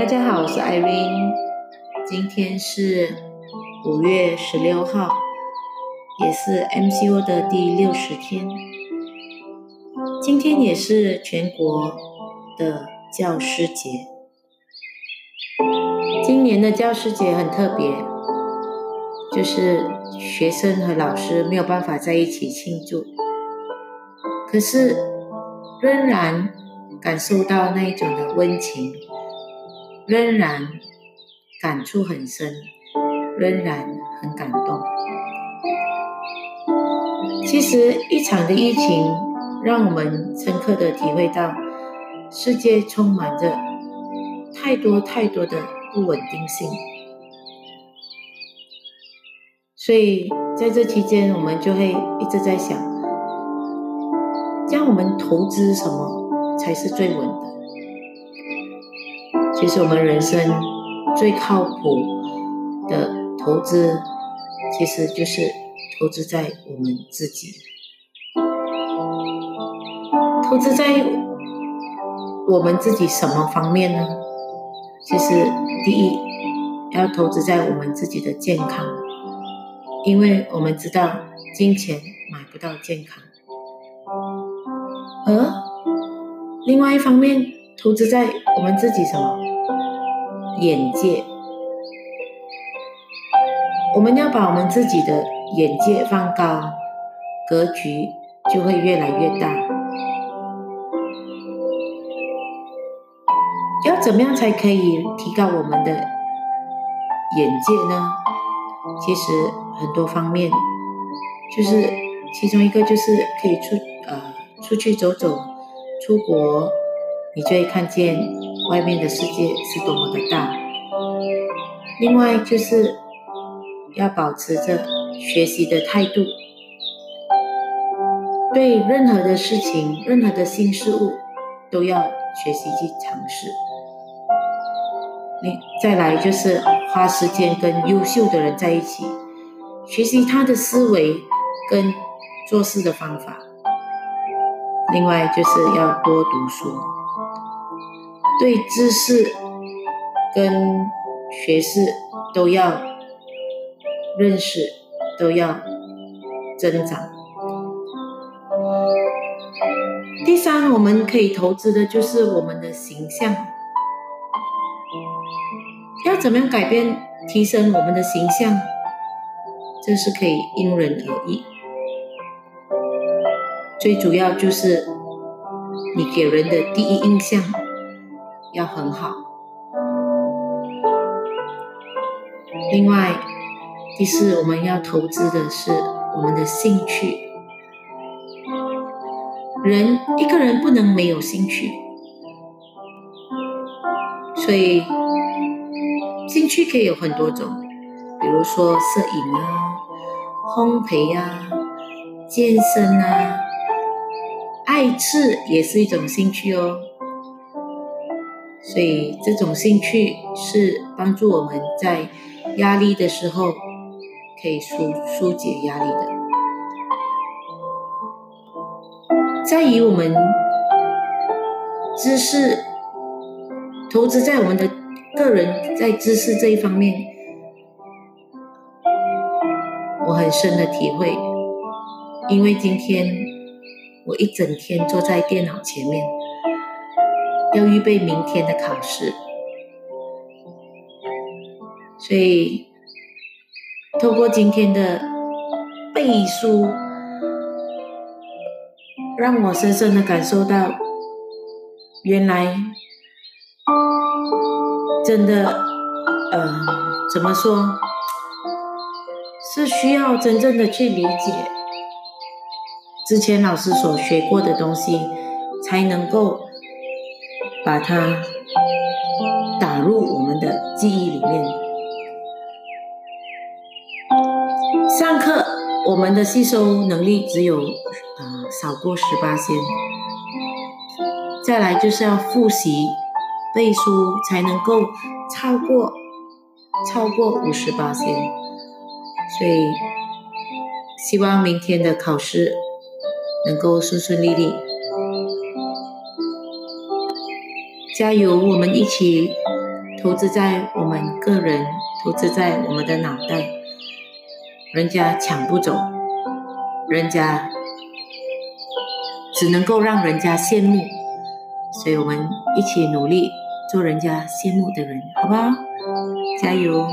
大家好，我是 Irene，今天是五月十六号，也是 MCO 的第六十天。今天也是全国的教师节。今年的教师节很特别，就是学生和老师没有办法在一起庆祝，可是仍然感受到那一种的温情。仍然感触很深，仍然很感动。其实，一场的疫情让我们深刻的体会到，世界充满着太多太多的不稳定性。所以，在这期间，我们就会一直在想，将我们投资什么才是最稳的？其实我们人生最靠谱的投资，其实就是投资在我们自己。投资在我们自己什么方面呢？其实第一要投资在我们自己的健康，因为我们知道金钱买不到健康。而另外一方面，投资在我们自己什么？眼界，我们要把我们自己的眼界放高，格局就会越来越大。要怎么样才可以提高我们的眼界呢？其实很多方面，就是其中一个就是可以出呃出去走走，出国，你就会看见。外面的世界是多么的大。另外，就是要保持着学习的态度，对任何的事情、任何的新事物，都要学习去尝试。你再来就是花时间跟优秀的人在一起，学习他的思维跟做事的方法。另外，就是要多读书。对知识跟学识都要认识，都要增长。第三，我们可以投资的就是我们的形象。要怎么样改变、提升我们的形象？这是可以因人而异。最主要就是你给人的第一印象。要很好。另外，第四，我们要投资的是我们的兴趣。人一个人不能没有兴趣，所以兴趣可以有很多种，比如说摄影啊、烘焙啊、健身啊、爱吃也是一种兴趣哦。所以，这种兴趣是帮助我们在压力的时候可以疏疏解压力的。在于我们知识投资在我们的个人在知识这一方面，我很深的体会，因为今天我一整天坐在电脑前面。要预备明天的考试，所以透过今天的背书，让我深深的感受到，原来真的，呃，怎么说，是需要真正的去理解之前老师所学过的东西，才能够。把它打入我们的记忆里面。上课，我们的吸收能力只有呃少过十八先。再来就是要复习背书，才能够超过超过五十八先。所以，希望明天的考试能够顺顺利利。加油！我们一起投资在我们个人，投资在我们的脑袋，人家抢不走，人家只能够让人家羡慕，所以我们一起努力做人家羡慕的人，好不好？加油！